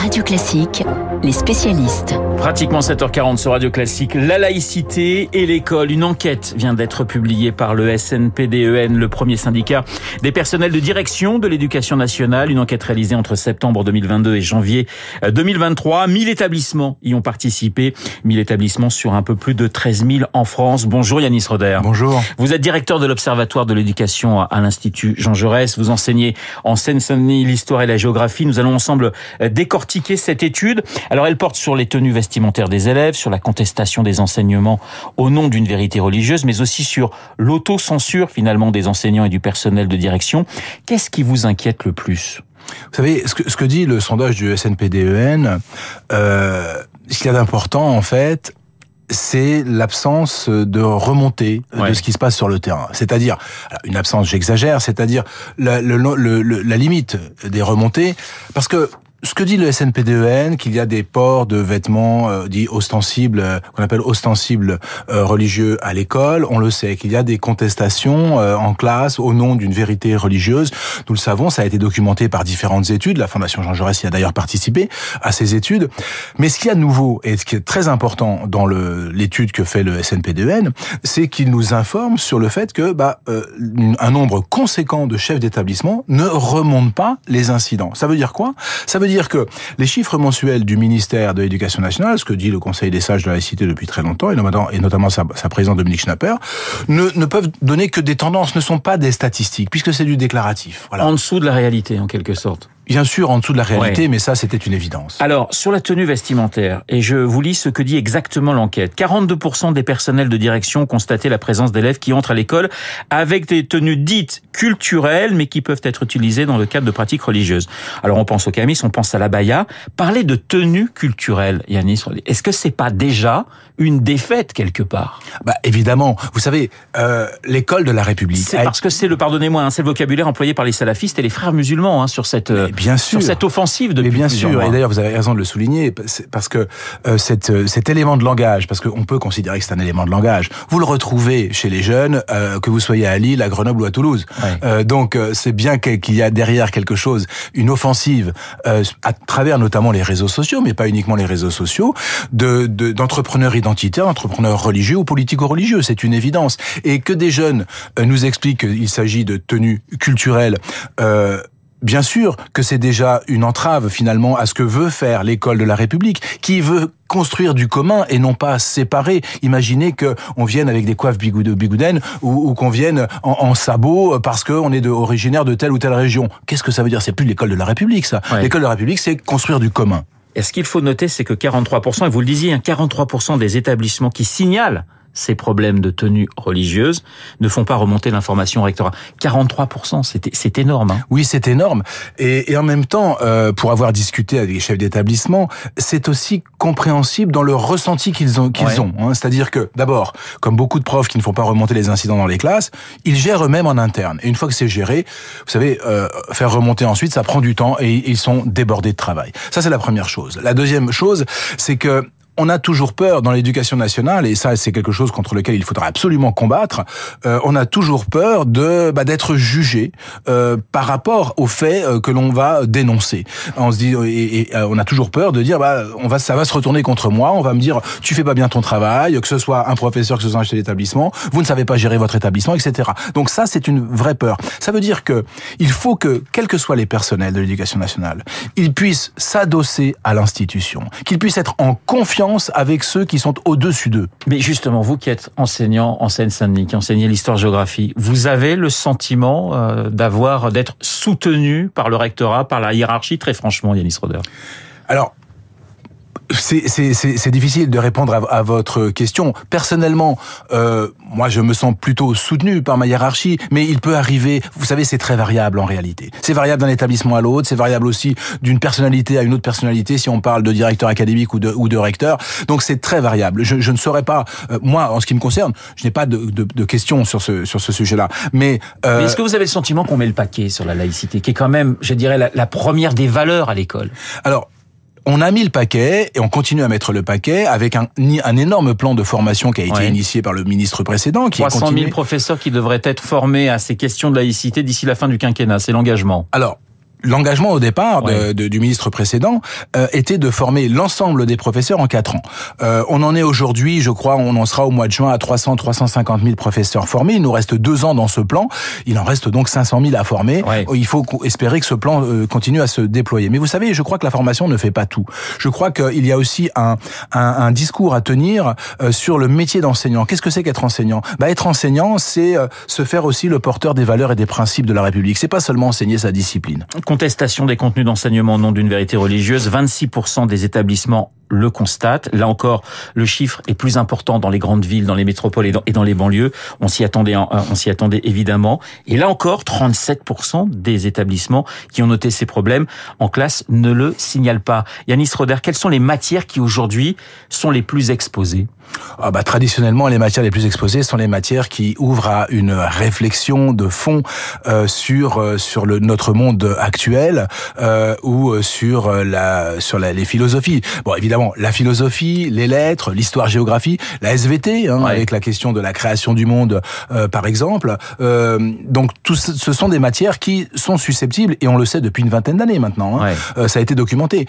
Radio Classique, les spécialistes. Pratiquement 7h40 sur Radio Classique, la laïcité et l'école. Une enquête vient d'être publiée par le SNPDEN, le premier syndicat des personnels de direction de l'éducation nationale. Une enquête réalisée entre septembre 2022 et janvier 2023. 1000 établissements y ont participé. 1000 établissements sur un peu plus de 13 000 en France. Bonjour Yanis Roder. Bonjour. Vous êtes directeur de l'Observatoire de l'éducation à l'Institut Jean Jaurès. Vous enseignez en Seine-Saint-Denis l'histoire et la géographie. Nous allons ensemble décortiquer cette étude. Alors elle porte sur les tenues vestimentaires des élèves, sur la contestation des enseignements au nom d'une vérité religieuse, mais aussi sur l'autocensure finalement des enseignants et du personnel de direction. Qu'est-ce qui vous inquiète le plus? Vous savez, ce que, ce que dit le sondage du SNPDEN, euh, ce qu'il y a d'important, en fait, c'est l'absence de remontée de ce qui se passe sur le terrain. C'est-à-dire, une absence, j'exagère, c'est-à-dire la, la limite des remontées, parce que ce que dit le SNPDEN, qu'il y a des ports de vêtements euh, dits ostensibles, euh, qu'on appelle ostensibles euh, religieux à l'école, on le sait, qu'il y a des contestations euh, en classe au nom d'une vérité religieuse. Nous le savons, ça a été documenté par différentes études. La Fondation Jean Jaurès y a d'ailleurs participé à ces études. Mais ce qu'il y a de nouveau et ce qui est très important dans l'étude que fait le SNPDEN, c'est qu'il nous informe sur le fait que bah, un nombre conséquent de chefs d'établissement ne remontent pas les incidents. Ça veut dire quoi? Ça veut dire que les chiffres mensuels du ministère de l'Éducation nationale, ce que dit le Conseil des sages de la laïcité depuis très longtemps, et notamment, sa, présidente Dominique Schnapper, ne, peuvent donner que des tendances, ne sont pas des statistiques, puisque c'est du déclaratif. En dessous de la réalité, en quelque sorte. Bien sûr, en dessous de la réalité, ouais. mais ça, c'était une évidence. Alors, sur la tenue vestimentaire, et je vous lis ce que dit exactement l'enquête. 42% des personnels de direction ont constaté la présence d'élèves qui entrent à l'école avec des tenues dites culturelles, mais qui peuvent être utilisées dans le cadre de pratiques religieuses. Alors, on pense au camis, on pense à la baya. Parler de tenue culturelle, Yanis, est-ce que c'est pas déjà une défaite quelque part? Bah évidemment. Vous savez, euh, l'école de la République. C'est parce que c'est le, pardonnez-moi, hein, c'est le vocabulaire employé par les salafistes et les frères musulmans hein, sur cette. Mais bien sûr. sur cette offensive depuis Mais bien sûr, mois. et d'ailleurs vous avez raison de le souligner, parce que euh, cette, cet élément de langage, parce qu'on peut considérer que c'est un élément de langage, vous le retrouvez chez les jeunes, euh, que vous soyez à Lille, à Grenoble ou à Toulouse. Ouais. Euh, donc c'est bien qu'il y a derrière quelque chose, une offensive, euh, à travers notamment les réseaux sociaux, mais pas uniquement les réseaux sociaux, de d'entrepreneurs identitaires, d'entrepreneurs religieux ou politico-religieux, c'est une évidence. Et que des jeunes euh, nous expliquent qu'il s'agit de tenues culturelles, euh, Bien sûr que c'est déjà une entrave finalement à ce que veut faire l'école de la République, qui veut construire du commun et non pas séparer. Imaginez que on vienne avec des coiffes bigoudaines ou, ou qu'on vienne en, en sabot parce qu'on est de, originaire de telle ou telle région. Qu'est-ce que ça veut dire? C'est plus l'école de la République, ça. Ouais. L'école de la République, c'est construire du commun. Et ce qu'il faut noter, c'est que 43%, et vous le disiez, 43% des établissements qui signalent ces problèmes de tenue religieuse ne font pas remonter l'information au rectorat. 43%, c'est énorme. Hein oui, c'est énorme. Et, et, en même temps, euh, pour avoir discuté avec les chefs d'établissement, c'est aussi compréhensible dans le ressenti qu'ils ont. Qu'ils ouais. ont hein. C'est-à-dire que, d'abord, comme beaucoup de profs qui ne font pas remonter les incidents dans les classes, ils gèrent eux-mêmes en interne. Et une fois que c'est géré, vous savez, euh, faire remonter ensuite, ça prend du temps et ils sont débordés de travail. Ça, c'est la première chose. La deuxième chose, c'est que on a toujours peur dans l'éducation nationale, et ça c'est quelque chose contre lequel il faudra absolument combattre, euh, on a toujours peur de bah, d'être jugé euh, par rapport aux faits euh, que l'on va dénoncer. On se dit et, on a toujours peur de dire bah on va ça va se retourner contre moi, on va me dire tu fais pas bien ton travail, que ce soit un professeur, que ce soit un chef d'établissement, vous ne savez pas gérer votre établissement, etc. Donc ça c'est une vraie peur. Ça veut dire que il faut que quels que soient les personnels de l'éducation nationale, ils puissent s'adosser à l'institution, qu'ils puissent être en confiance avec ceux qui sont au-dessus d'eux. Mais justement, vous qui êtes enseignant en Seine-Saint-Denis, qui enseignez l'histoire-géographie, vous avez le sentiment euh, d'avoir, d'être soutenu par le rectorat, par la hiérarchie, très franchement, Yanis Roder? Alors, c'est difficile de répondre à, à, votre question. Personnellement, euh, moi, je me sens plutôt soutenu par ma hiérarchie, mais il peut arriver. Vous savez, c'est très variable en réalité. C'est variable d'un établissement à l'autre. C'est variable aussi d'une personnalité à une autre personnalité. Si on parle de directeur académique ou de, ou de recteur, donc c'est très variable. Je, je, ne saurais pas. Euh, moi, en ce qui me concerne, je n'ai pas de, de, de, questions sur ce sur ce sujet-là. Mais, euh, mais est-ce que vous avez le sentiment qu'on met le paquet sur la laïcité, qui est quand même, je dirais, la, la première des valeurs à l'école? Alors on a mis le paquet et on continue à mettre le paquet avec un, un énorme plan de formation qui a été ouais. initié par le ministre précédent. Qui 300 000 professeurs qui devraient être formés à ces questions de laïcité d'ici la fin du quinquennat, c'est l'engagement. Alors, l'engagement au départ de, du ministre précédent euh, était de former l'ensemble des professeurs en quatre ans. Euh, on en est aujourd'hui, je crois, on en sera au mois de juin à 300, 350 000 professeurs formés. Il nous reste deux ans dans ce plan. Il en reste donc 500 000 à former. Il faut espérer que ce plan euh, continue à se déployer. Mais vous savez, je crois que la formation ne fait pas tout. Je crois qu'il y a aussi un, un, un, discours à tenir euh, sur le métier d'enseignant. Qu'est-ce que c'est qu'être enseignant? Bah, Être enseignant, c'est se faire aussi le porteur des valeurs et des principes de la République. C'est pas seulement enseigner sa discipline contestation des contenus d'enseignement au nom d'une vérité religieuse. 26% des établissements le constatent. Là encore, le chiffre est plus important dans les grandes villes, dans les métropoles et dans, les banlieues. On s'y attendait, on s'y attendait évidemment. Et là encore, 37% des établissements qui ont noté ces problèmes en classe ne le signalent pas. Yanis Roder, quelles sont les matières qui aujourd'hui sont les plus exposées? Ah bah, traditionnellement, les matières les plus exposées sont les matières qui ouvrent à une réflexion de fond euh, sur euh, sur le notre monde actuel euh, ou euh, sur la sur la, les philosophies. Bon, évidemment, la philosophie, les lettres, l'histoire-géographie, la SVT hein, avec la question de la création du monde, par exemple. donc, tout ce sont des matières qui sont susceptibles, et on le sait depuis une vingtaine d'années maintenant, hein, ça a été documenté,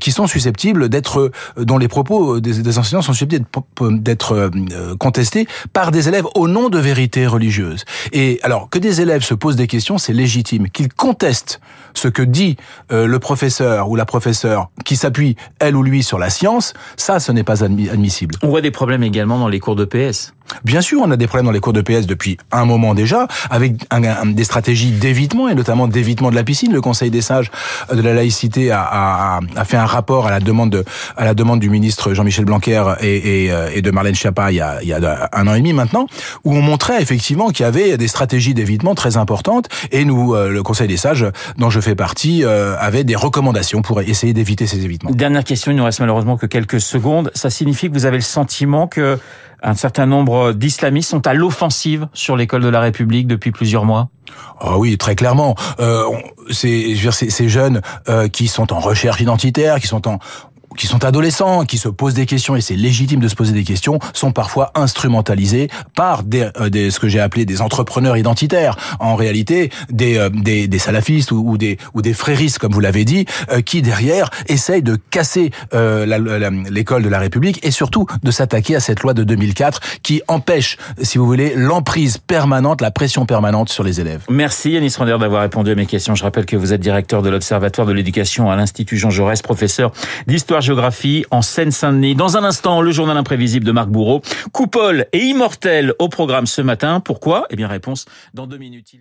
qui sont susceptibles d'être, dont les propos des, des enseignants sont susceptibles d'être euh, contesté par des élèves au nom de vérités religieuses. Et alors que des élèves se posent des questions, c'est légitime. Qu'ils contestent ce que dit euh, le professeur ou la professeure qui s'appuie elle ou lui sur la science, ça, ce n'est pas admissible. On voit des problèmes également dans les cours de PS. Bien sûr, on a des problèmes dans les cours de PS depuis un moment déjà, avec des stratégies d'évitement et notamment d'évitement de la piscine. Le Conseil des sages de la laïcité a, a, a fait un rapport à la demande de, à la demande du ministre Jean-Michel Blanquer et, et, euh, et, de Marlène Schiappa il y, a, il y a un an et demi maintenant, où on montrait effectivement qu'il y avait des stratégies d'évitement très importantes et nous, euh, le Conseil des sages, dont je fais partie, euh, avait des recommandations pour essayer d'éviter ces évitements. Dernière question, il nous reste malheureusement que quelques secondes. Ça signifie que vous avez le sentiment que un certain nombre d'islamistes sont à l'offensive sur l'école de la République depuis plusieurs mois Oh oui, très clairement. Euh, c'est, ces jeunes euh, qui sont en recherche identitaire, qui sont en qui sont adolescents, qui se posent des questions, et c'est légitime de se poser des questions, sont parfois instrumentalisés par des, euh, des ce que j'ai appelé des entrepreneurs identitaires. En réalité, des, euh, des, des, salafistes ou, des, ou des fréristes, comme vous l'avez dit, euh, qui derrière essayent de casser l'école de la République et surtout de s'attaquer à cette loi de 2004 qui empêche, si vous voulez, l'emprise permanente, la pression permanente sur les élèves. Merci Yanis Ronder d'avoir répondu à mes questions. Je rappelle que vous êtes directeur de l'Observatoire de l'éducation à l'Institut Jean Jaurès, professeur d'histoire en Seine-Saint-Denis. Dans un instant, le journal imprévisible de Marc Bourreau. Coupole et immortel au programme ce matin. Pourquoi? Eh bien, réponse dans deux minutes.